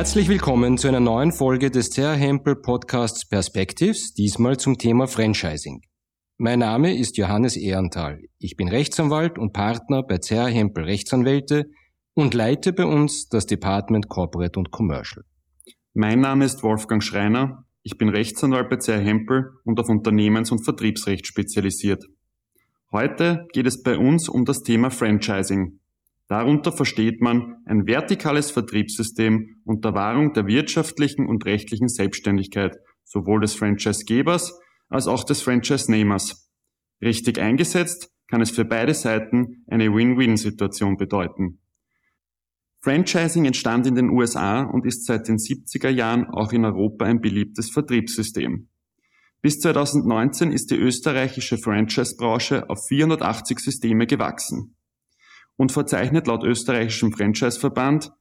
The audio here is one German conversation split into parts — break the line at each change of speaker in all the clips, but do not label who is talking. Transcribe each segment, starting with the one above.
Herzlich willkommen zu einer neuen Folge des CR Hempel Podcasts Perspectives, diesmal zum Thema Franchising. Mein Name ist Johannes Ehrenthal. Ich bin Rechtsanwalt und Partner bei CR Hempel Rechtsanwälte und leite bei uns das Department Corporate und Commercial.
Mein Name ist Wolfgang Schreiner. Ich bin Rechtsanwalt bei CR Hempel und auf Unternehmens- und Vertriebsrecht spezialisiert. Heute geht es bei uns um das Thema Franchising. Darunter versteht man ein vertikales Vertriebssystem unter Wahrung der wirtschaftlichen und rechtlichen Selbstständigkeit sowohl des Franchisegebers als auch des Franchise-Nehmers. Richtig eingesetzt kann es für beide Seiten eine Win-Win-Situation bedeuten. Franchising entstand in den USA und ist seit den 70er Jahren auch in Europa ein beliebtes Vertriebssystem. Bis 2019 ist die österreichische Franchise-Branche auf 480 Systeme gewachsen und verzeichnet laut österreichischem Franchise-Verband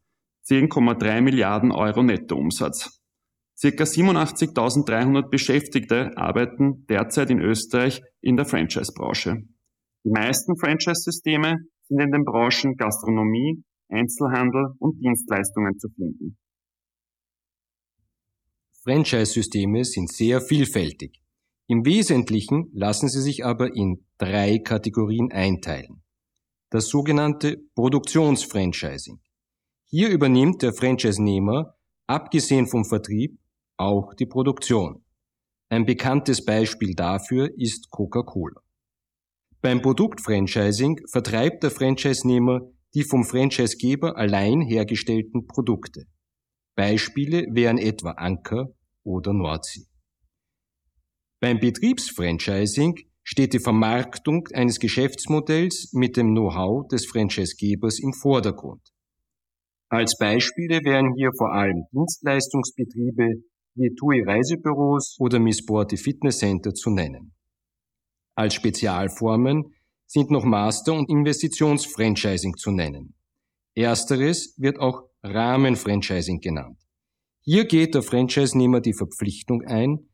10,3 Milliarden Euro Nettoumsatz. Circa 87.300 Beschäftigte arbeiten derzeit in Österreich in der Franchise-Branche. Die meisten Franchise-Systeme sind in den Branchen Gastronomie, Einzelhandel und Dienstleistungen zu finden.
Franchise-Systeme sind sehr vielfältig. Im Wesentlichen lassen sie sich aber in drei Kategorien einteilen. Das sogenannte Produktionsfranchising. Hier übernimmt der Franchise-Nehmer, abgesehen vom Vertrieb, auch die Produktion. Ein bekanntes Beispiel dafür ist Coca-Cola. Beim Produktfranchising vertreibt der Franchise-Nehmer die vom Franchisegeber allein hergestellten Produkte. Beispiele wären etwa Anker oder Nordsee. Beim Betriebsfranchising steht die Vermarktung eines Geschäftsmodells mit dem Know-how des Franchisegebers im Vordergrund. Als Beispiele wären hier vor allem Dienstleistungsbetriebe wie TUI Reisebüros oder Miss Sporty Fitness Center zu nennen. Als Spezialformen sind noch Master- und Investitionsfranchising zu nennen. Ersteres wird auch Rahmenfranchising genannt. Hier geht der Franchise-Nehmer die Verpflichtung ein,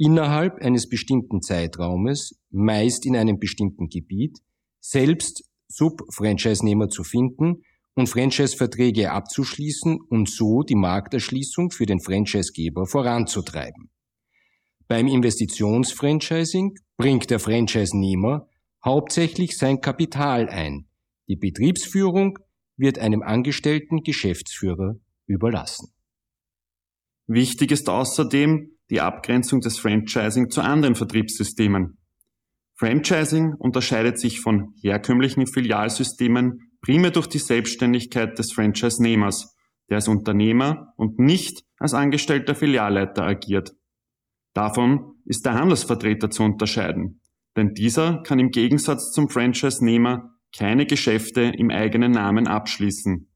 innerhalb eines bestimmten Zeitraumes, meist in einem bestimmten Gebiet, selbst Sub-Franchise-Nehmer zu finden und Franchise-Verträge abzuschließen und so die Markterschließung für den Franchise-Geber voranzutreiben. Beim Investitionsfranchising bringt der Franchise-Nehmer hauptsächlich sein Kapital ein. Die Betriebsführung wird einem angestellten Geschäftsführer überlassen.
Wichtig ist außerdem die Abgrenzung des Franchising zu anderen Vertriebssystemen. Franchising unterscheidet sich von herkömmlichen Filialsystemen primär durch die Selbstständigkeit des Franchise-Nehmers, der als Unternehmer und nicht als angestellter Filialleiter agiert. Davon ist der Handelsvertreter zu unterscheiden, denn dieser kann im Gegensatz zum Franchise-Nehmer keine Geschäfte im eigenen Namen abschließen.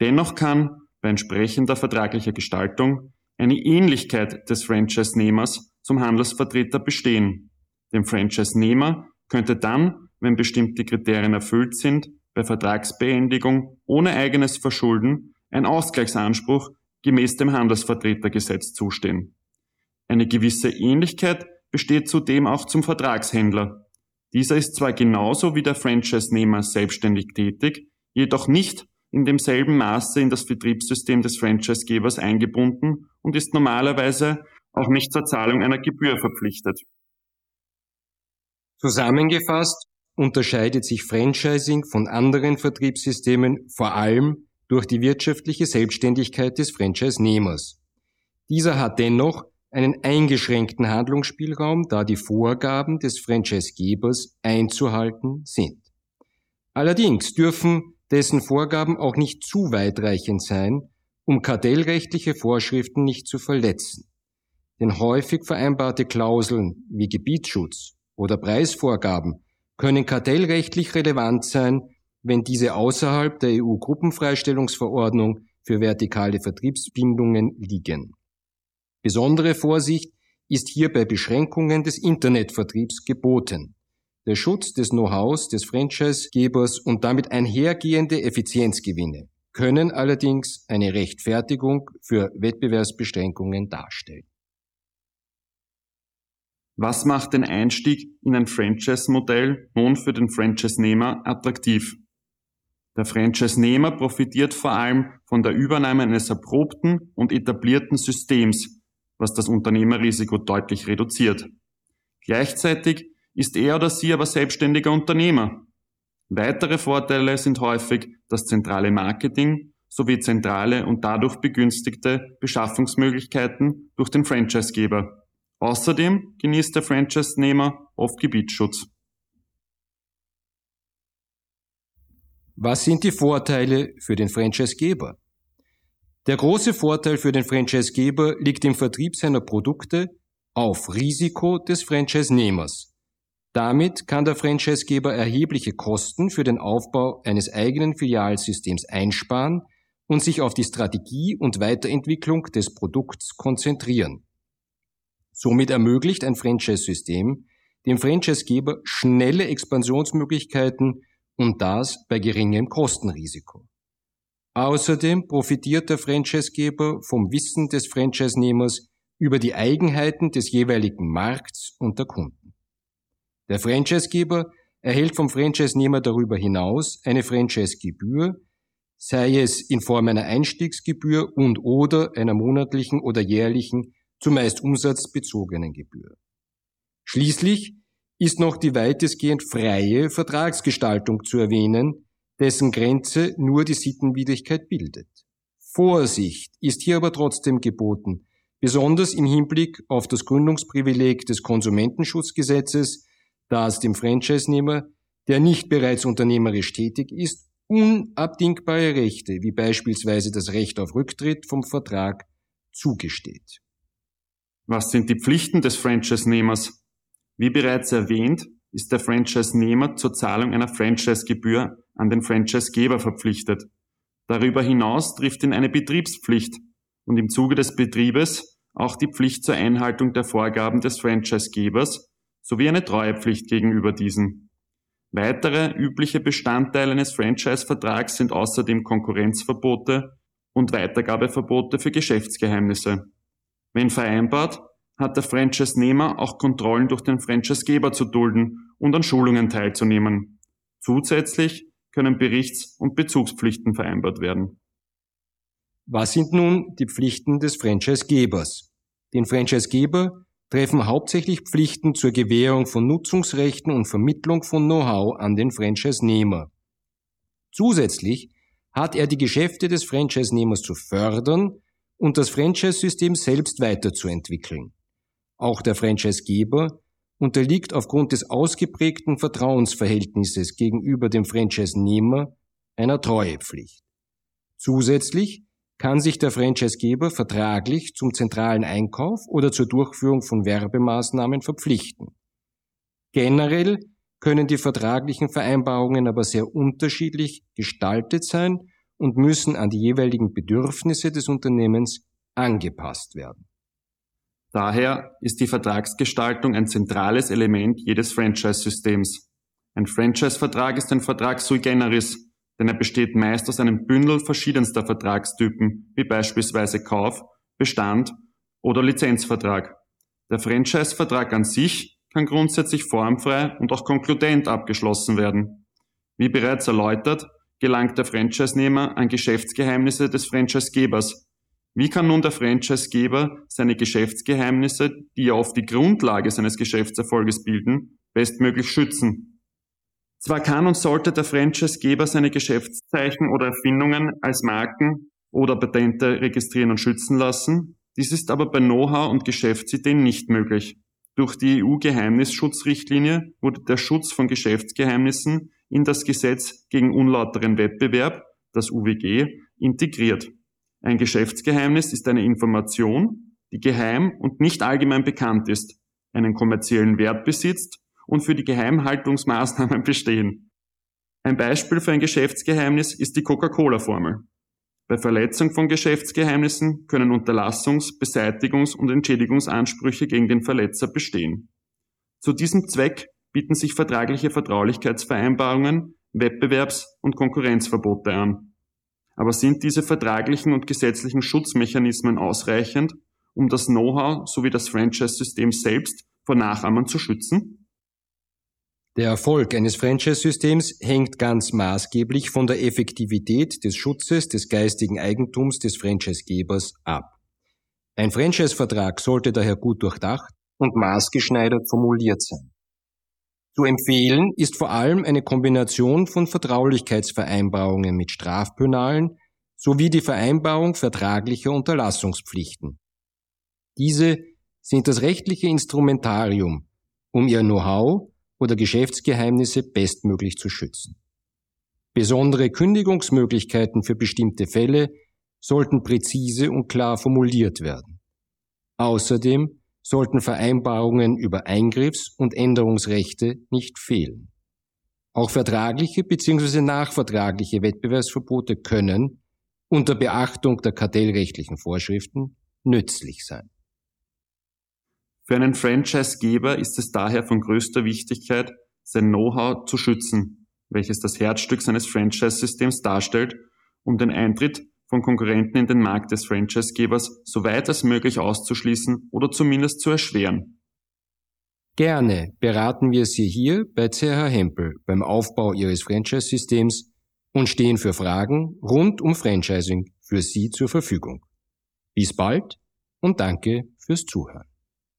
Dennoch kann bei entsprechender vertraglicher Gestaltung eine Ähnlichkeit des Franchise-Nehmers zum Handelsvertreter bestehen. Dem Franchise-Nehmer könnte dann, wenn bestimmte Kriterien erfüllt sind, bei Vertragsbeendigung ohne eigenes Verschulden ein Ausgleichsanspruch gemäß dem Handelsvertretergesetz zustehen. Eine gewisse Ähnlichkeit besteht zudem auch zum Vertragshändler. Dieser ist zwar genauso wie der Franchise-Nehmer selbstständig tätig, jedoch nicht in demselben Maße in das Betriebssystem des Franchisegebers eingebunden und ist normalerweise auch nicht zur Zahlung einer Gebühr verpflichtet.
Zusammengefasst unterscheidet sich Franchising von anderen Vertriebssystemen vor allem durch die wirtschaftliche Selbstständigkeit des Franchise-Nehmers. Dieser hat dennoch einen eingeschränkten Handlungsspielraum, da die Vorgaben des Franchisegebers einzuhalten sind. Allerdings dürfen dessen Vorgaben auch nicht zu weitreichend sein, um kartellrechtliche Vorschriften nicht zu verletzen. Denn häufig vereinbarte Klauseln wie Gebietsschutz oder Preisvorgaben können kartellrechtlich relevant sein, wenn diese außerhalb der EU-Gruppenfreistellungsverordnung für vertikale Vertriebsbindungen liegen. Besondere Vorsicht ist hier bei Beschränkungen des Internetvertriebs geboten. Der Schutz des Know-hows des Franchise-Gebers und damit einhergehende Effizienzgewinne können allerdings eine Rechtfertigung für Wettbewerbsbeschränkungen darstellen.
Was macht den Einstieg in ein Franchise-Modell nun für den Franchise-Nehmer attraktiv? Der Franchise-Nehmer profitiert vor allem von der Übernahme eines erprobten und etablierten Systems, was das Unternehmerrisiko deutlich reduziert. Gleichzeitig ist er oder sie aber selbstständiger Unternehmer. Weitere Vorteile sind häufig das zentrale Marketing sowie zentrale und dadurch begünstigte Beschaffungsmöglichkeiten durch den Franchisegeber. Außerdem genießt der Franchise-Nehmer oft Gebietsschutz.
Was sind die Vorteile für den Franchisegeber? Der große Vorteil für den Franchisegeber liegt im Vertrieb seiner Produkte auf Risiko des Franchise-Nehmers. Damit kann der Franchisegeber erhebliche Kosten für den Aufbau eines eigenen Filialsystems einsparen und sich auf die Strategie und Weiterentwicklung des Produkts konzentrieren. Somit ermöglicht ein Franchise-System dem Franchisegeber schnelle Expansionsmöglichkeiten und das bei geringem Kostenrisiko. Außerdem profitiert der Franchisegeber vom Wissen des Franchise-Nehmers über die Eigenheiten des jeweiligen Markts und der Kunden. Der Franchisegeber erhält vom Franchise-Nehmer darüber hinaus eine Franchise-Gebühr, sei es in Form einer Einstiegsgebühr und oder einer monatlichen oder jährlichen, zumeist umsatzbezogenen Gebühr. Schließlich ist noch die weitestgehend freie Vertragsgestaltung zu erwähnen, dessen Grenze nur die Sittenwidrigkeit bildet. Vorsicht ist hier aber trotzdem geboten, besonders im Hinblick auf das Gründungsprivileg des Konsumentenschutzgesetzes, das dem Franchise-Nehmer, der nicht bereits unternehmerisch tätig ist, unabdingbare Rechte, wie beispielsweise das Recht auf Rücktritt vom Vertrag, zugesteht.
Was sind die Pflichten des Franchise-Nehmers? Wie bereits erwähnt, ist der Franchise-Nehmer zur Zahlung einer Franchise-Gebühr an den Franchise-Geber verpflichtet. Darüber hinaus trifft ihn eine Betriebspflicht und im Zuge des Betriebes auch die Pflicht zur Einhaltung der Vorgaben des Franchise-Gebers sowie eine Treuepflicht gegenüber diesen. Weitere übliche Bestandteile eines Franchise-Vertrags sind außerdem Konkurrenzverbote und Weitergabeverbote für Geschäftsgeheimnisse. Wenn vereinbart, hat der Franchise-Nehmer auch Kontrollen durch den Franchise-Geber zu dulden und an Schulungen teilzunehmen. Zusätzlich können Berichts- und Bezugspflichten vereinbart werden.
Was sind nun die Pflichten des Franchise-Gebers? Den Franchise-Geber treffen hauptsächlich Pflichten zur Gewährung von Nutzungsrechten und Vermittlung von Know-how an den Franchise-Nehmer. Zusätzlich hat er die Geschäfte des Franchise-Nehmers zu fördern und das Franchise-System selbst weiterzuentwickeln. Auch der Franchisegeber unterliegt aufgrund des ausgeprägten Vertrauensverhältnisses gegenüber dem Franchise-Nehmer einer Treuepflicht. Zusätzlich kann sich der Franchisegeber vertraglich zum zentralen Einkauf oder zur Durchführung von Werbemaßnahmen verpflichten. Generell können die vertraglichen Vereinbarungen aber sehr unterschiedlich gestaltet sein und müssen an die jeweiligen Bedürfnisse des Unternehmens angepasst werden.
Daher ist die Vertragsgestaltung ein zentrales Element jedes Franchise-Systems. Ein Franchise-Vertrag ist ein Vertrag sui generis, denn er besteht meist aus einem Bündel verschiedenster Vertragstypen, wie beispielsweise Kauf, Bestand oder Lizenzvertrag. Der Franchise-Vertrag an sich kann grundsätzlich formfrei und auch konkludent abgeschlossen werden. Wie bereits erläutert, gelangt der Franchise-Nehmer an Geschäftsgeheimnisse des Franchise-Gebers, wie kann nun der Franchisegeber seine Geschäftsgeheimnisse, die ja oft die Grundlage seines Geschäftserfolges bilden, bestmöglich schützen? Zwar kann und sollte der Franchisegeber seine Geschäftszeichen oder Erfindungen als Marken oder Patente registrieren und schützen lassen, dies ist aber bei Know-how und Geschäftsideen nicht möglich. Durch die EU-Geheimnisschutzrichtlinie wurde der Schutz von Geschäftsgeheimnissen in das Gesetz gegen unlauteren Wettbewerb, das UWG, integriert. Ein Geschäftsgeheimnis ist eine Information, die geheim und nicht allgemein bekannt ist, einen kommerziellen Wert besitzt und für die Geheimhaltungsmaßnahmen bestehen. Ein Beispiel für ein Geschäftsgeheimnis ist die Coca-Cola-Formel. Bei Verletzung von Geschäftsgeheimnissen können Unterlassungs-, Beseitigungs- und Entschädigungsansprüche gegen den Verletzer bestehen. Zu diesem Zweck bieten sich vertragliche Vertraulichkeitsvereinbarungen, Wettbewerbs- und Konkurrenzverbote an. Aber sind diese vertraglichen und gesetzlichen Schutzmechanismen ausreichend, um das Know-how sowie das Franchise-System selbst vor Nachahmern zu schützen?
Der Erfolg eines Franchise-Systems hängt ganz maßgeblich von der Effektivität des Schutzes des geistigen Eigentums des Franchisegebers ab. Ein Franchise-Vertrag sollte daher gut durchdacht und maßgeschneidert formuliert sein. Zu empfehlen ist vor allem eine Kombination von Vertraulichkeitsvereinbarungen mit Strafpenalen sowie die Vereinbarung vertraglicher Unterlassungspflichten. Diese sind das rechtliche Instrumentarium, um ihr Know-how oder Geschäftsgeheimnisse bestmöglich zu schützen. Besondere Kündigungsmöglichkeiten für bestimmte Fälle sollten präzise und klar formuliert werden. Außerdem sollten Vereinbarungen über Eingriffs- und Änderungsrechte nicht fehlen. Auch vertragliche bzw. nachvertragliche Wettbewerbsverbote können, unter Beachtung der kartellrechtlichen Vorschriften, nützlich sein.
Für einen Franchisegeber ist es daher von größter Wichtigkeit, sein Know-how zu schützen, welches das Herzstück seines Franchise-Systems darstellt, um den Eintritt von Konkurrenten in den Markt des Franchisegebers so weit als möglich auszuschließen oder zumindest zu erschweren.
Gerne beraten wir Sie hier bei CH Hempel beim Aufbau Ihres Franchise-Systems und stehen für Fragen rund um Franchising für Sie zur Verfügung. Bis bald und danke fürs Zuhören.